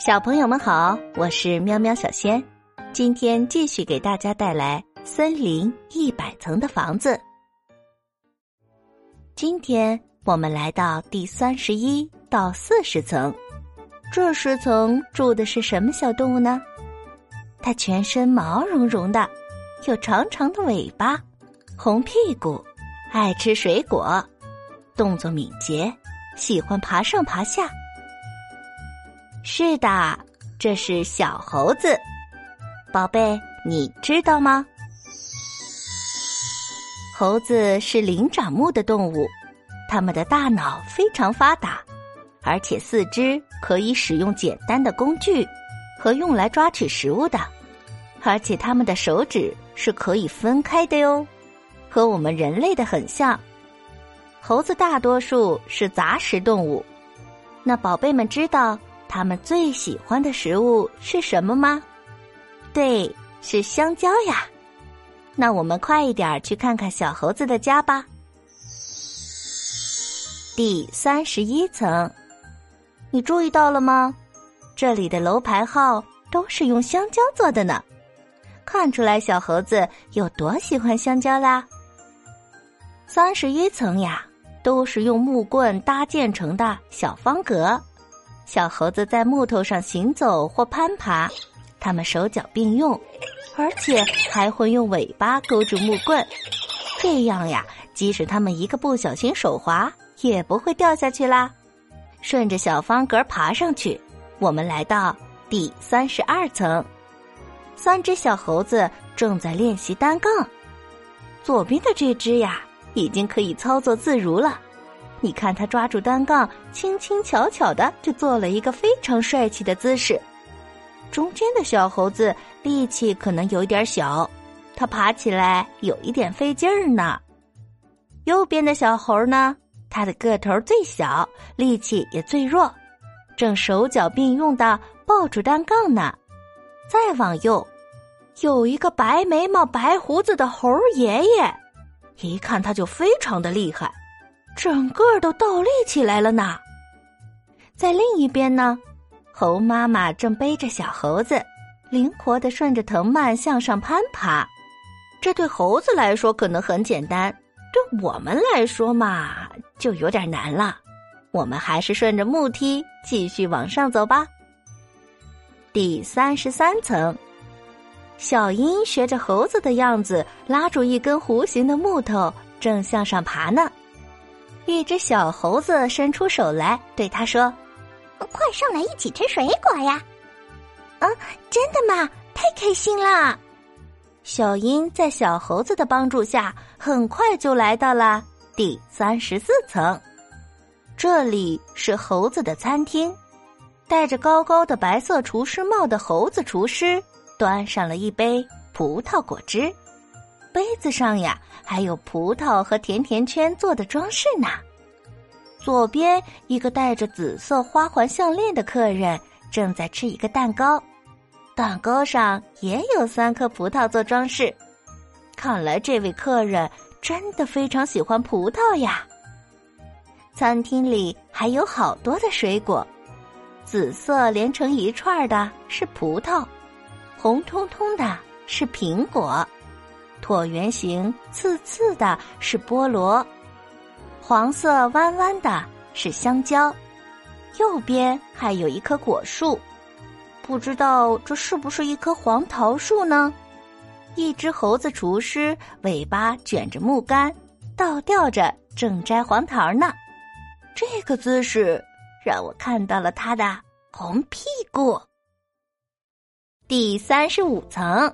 小朋友们好，我是喵喵小仙，今天继续给大家带来《森林一百层的房子》。今天我们来到第三十一到四十层，这十层住的是什么小动物呢？它全身毛茸茸的，有长长的尾巴，红屁股，爱吃水果，动作敏捷，喜欢爬上爬下。是的，这是小猴子，宝贝，你知道吗？猴子是灵长目的动物，它们的大脑非常发达，而且四肢可以使用简单的工具和用来抓取食物的，而且它们的手指是可以分开的哟，和我们人类的很像。猴子大多数是杂食动物，那宝贝们知道？他们最喜欢的食物是什么吗？对，是香蕉呀。那我们快一点去看看小猴子的家吧。第三十一层，你注意到了吗？这里的楼牌号都是用香蕉做的呢，看出来小猴子有多喜欢香蕉啦。三十一层呀，都是用木棍搭建成的小方格。小猴子在木头上行走或攀爬，它们手脚并用，而且还会用尾巴勾住木棍，这样呀，即使它们一个不小心手滑，也不会掉下去啦。顺着小方格爬上去，我们来到第三十二层。三只小猴子正在练习单杠，左边的这只呀，已经可以操作自如了。你看，他抓住单杠，轻轻巧巧的就做了一个非常帅气的姿势。中间的小猴子力气可能有点小，它爬起来有一点费劲儿呢。右边的小猴呢，它的个头最小，力气也最弱，正手脚并用的抱住单杠呢。再往右，有一个白眉毛、白胡子的猴爷爷，一看他就非常的厉害。整个都倒立起来了呢。在另一边呢，猴妈妈正背着小猴子，灵活的顺着藤蔓向上攀爬。这对猴子来说可能很简单，对我们来说嘛，就有点难了。我们还是顺着木梯继续往上走吧。第三十三层，小鹰学着猴子的样子，拉住一根弧形的木头，正向上爬呢。一只小猴子伸出手来，对他说：“快上来一起吃水果呀！”啊，真的吗？太开心了！小鹰在小猴子的帮助下，很快就来到了第三十四层。这里是猴子的餐厅，戴着高高的白色厨师帽的猴子厨师端上了一杯葡萄果汁。杯子上呀，还有葡萄和甜甜圈做的装饰呢。左边一个戴着紫色花环项链的客人正在吃一个蛋糕，蛋糕上也有三颗葡萄做装饰。看来这位客人真的非常喜欢葡萄呀。餐厅里还有好多的水果，紫色连成一串的是葡萄，红彤彤的是苹果。椭圆形、刺刺的是菠萝，黄色弯弯的是香蕉，右边还有一棵果树，不知道这是不是一棵黄桃树呢？一只猴子厨师尾巴卷着木杆，倒吊着正摘黄桃呢。这个姿势让我看到了他的红屁股。第三十五层。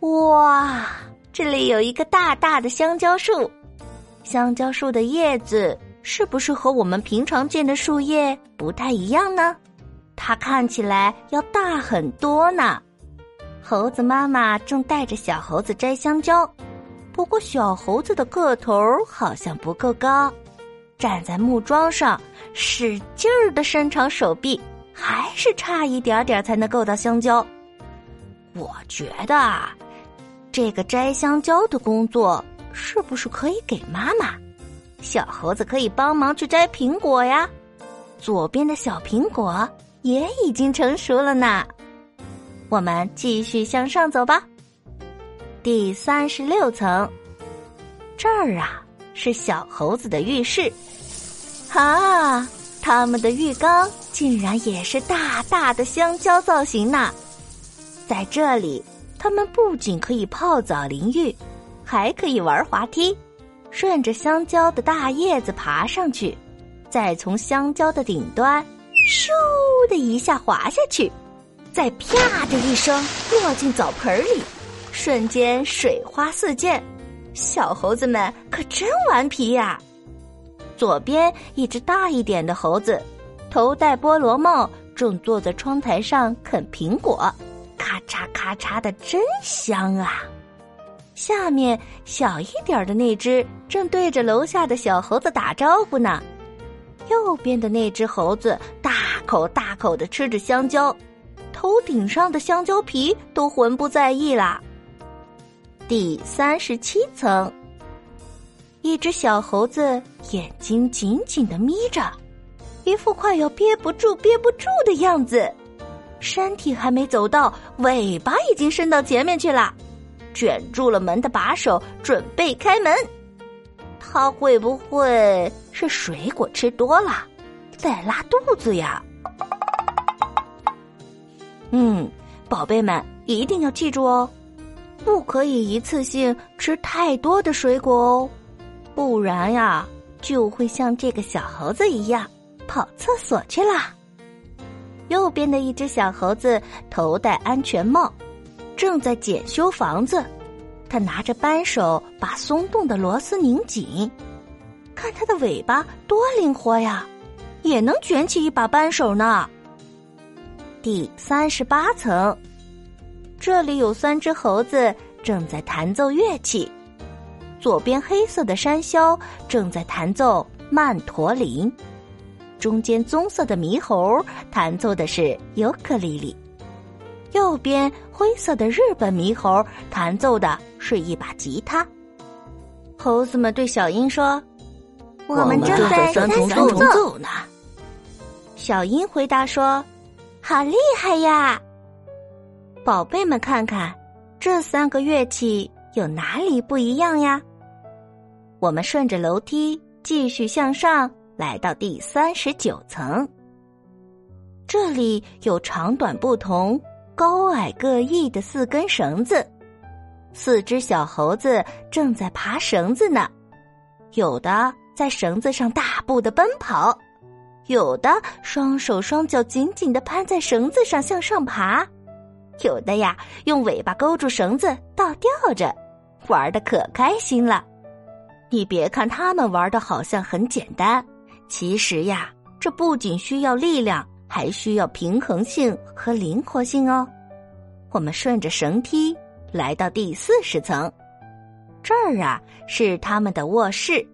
哇，这里有一个大大的香蕉树，香蕉树的叶子是不是和我们平常见的树叶不太一样呢？它看起来要大很多呢。猴子妈妈正带着小猴子摘香蕉，不过小猴子的个头好像不够高，站在木桩上使劲儿的伸长手臂，还是差一点点才能够到香蕉。我觉得啊。这个摘香蕉的工作是不是可以给妈妈？小猴子可以帮忙去摘苹果呀。左边的小苹果也已经成熟了呢。我们继续向上走吧。第三十六层，这儿啊是小猴子的浴室。啊，他们的浴缸竟然也是大大的香蕉造型呢！在这里，他们不仅可以泡澡淋浴，还可以玩滑梯，顺着香蕉的大叶子爬上去，再从香蕉的顶端咻的一下滑下去。再啪的一声落进澡盆里，瞬间水花四溅，小猴子们可真顽皮呀！左边一只大一点的猴子，头戴菠萝帽，正坐在窗台上啃苹果，咔嚓咔嚓的真香啊！下面小一点的那只正对着楼下的小猴子打招呼呢。右边的那只猴子大口大口的吃着香蕉。头顶上的香蕉皮都浑不在意啦。第三十七层，一只小猴子眼睛紧紧的眯着，一副快要憋不住、憋不住的样子。身体还没走到，尾巴已经伸到前面去了，卷住了门的把手，准备开门。它会不会是水果吃多了，在拉肚子呀？嗯，宝贝们一定要记住哦，不可以一次性吃太多的水果哦，不然呀就会像这个小猴子一样跑厕所去了。右边的一只小猴子头戴安全帽，正在检修房子，他拿着扳手把松动的螺丝拧紧，看它的尾巴多灵活呀，也能卷起一把扳手呢。第三十八层，这里有三只猴子正在弹奏乐器。左边黑色的山魈正在弹奏曼陀林，中间棕色的猕猴弹奏的是尤克里里，右边灰色的日本猕猴弹奏的是一把吉他。猴子们对小鹰说：“我们正在三重奏呢。”小鹰回答说。好厉害呀！宝贝们，看看这三个乐器有哪里不一样呀？我们顺着楼梯继续向上，来到第三十九层。这里有长短不同、高矮各异的四根绳子，四只小猴子正在爬绳子呢。有的在绳子上大步的奔跑。有的双手双脚紧紧的攀在绳子上向上爬，有的呀用尾巴勾住绳子倒吊着，玩的可开心了。你别看他们玩的好像很简单，其实呀，这不仅需要力量，还需要平衡性和灵活性哦。我们顺着绳梯来到第四十层，这儿啊是他们的卧室，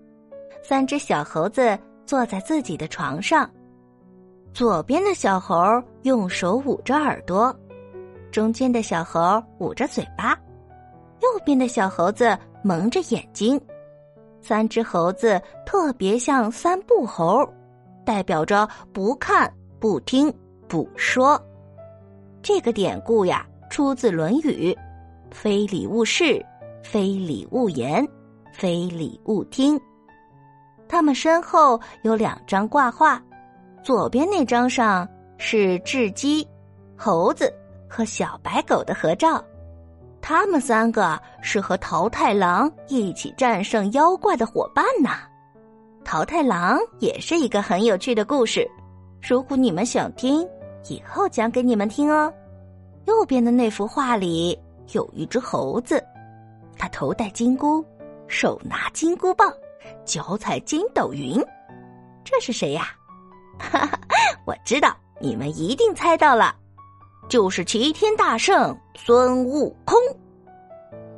三只小猴子。坐在自己的床上，左边的小猴用手捂着耳朵，中间的小猴捂着嘴巴，右边的小猴子蒙着眼睛。三只猴子特别像三不猴，代表着不看、不听、不说。这个典故呀，出自《论语》：“非礼勿视，非礼勿言，非礼勿听。”他们身后有两张挂画，左边那张上是雉鸡、猴子和小白狗的合照，他们三个是和桃太郎一起战胜妖怪的伙伴呢。桃太郎也是一个很有趣的故事，如果你们想听，以后讲给你们听哦。右边的那幅画里有一只猴子，它头戴金箍，手拿金箍棒。脚踩筋斗云，这是谁呀？哈哈，我知道，你们一定猜到了，就是齐天大圣孙悟空。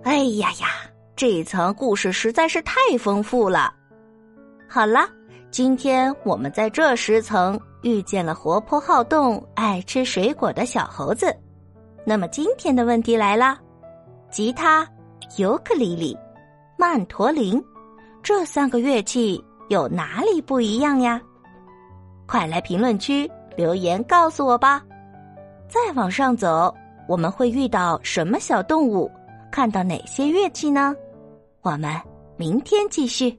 哎呀呀，这一层故事实在是太丰富了。好了，今天我们在这十层遇见了活泼好动、爱吃水果的小猴子。那么今天的问题来了：吉他、尤克里里、曼陀林。这三个乐器有哪里不一样呀？快来评论区留言告诉我吧。再往上走，我们会遇到什么小动物？看到哪些乐器呢？我们明天继续。